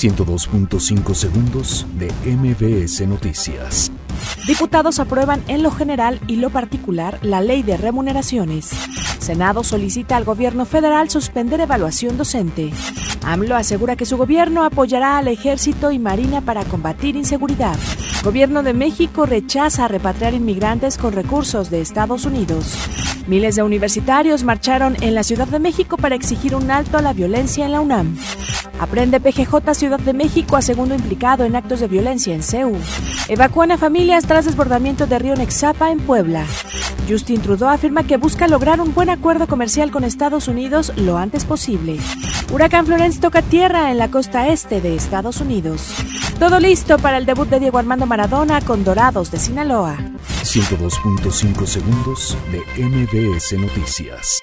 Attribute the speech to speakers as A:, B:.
A: 102.5 segundos de MBS Noticias.
B: Diputados aprueban en lo general y lo particular la ley de remuneraciones. Senado solicita al gobierno federal suspender evaluación docente. AMLO asegura que su gobierno apoyará al ejército y marina para combatir inseguridad. Gobierno de México rechaza repatriar inmigrantes con recursos de Estados Unidos. Miles de universitarios marcharon en la Ciudad de México para exigir un alto a la violencia en la UNAM. Aprende PGJ Ciudad de México a segundo implicado en actos de violencia en CEU. Evacúan a familias tras desbordamiento de río Nexapa en Puebla. Justin Trudeau afirma que busca lograr un buen acuerdo comercial con Estados Unidos lo antes posible. Huracán Florence toca tierra en la costa este de Estados Unidos. Todo listo para el debut de Diego Armando Maradona con Dorados de Sinaloa.
A: 102.5 segundos de MBS Noticias.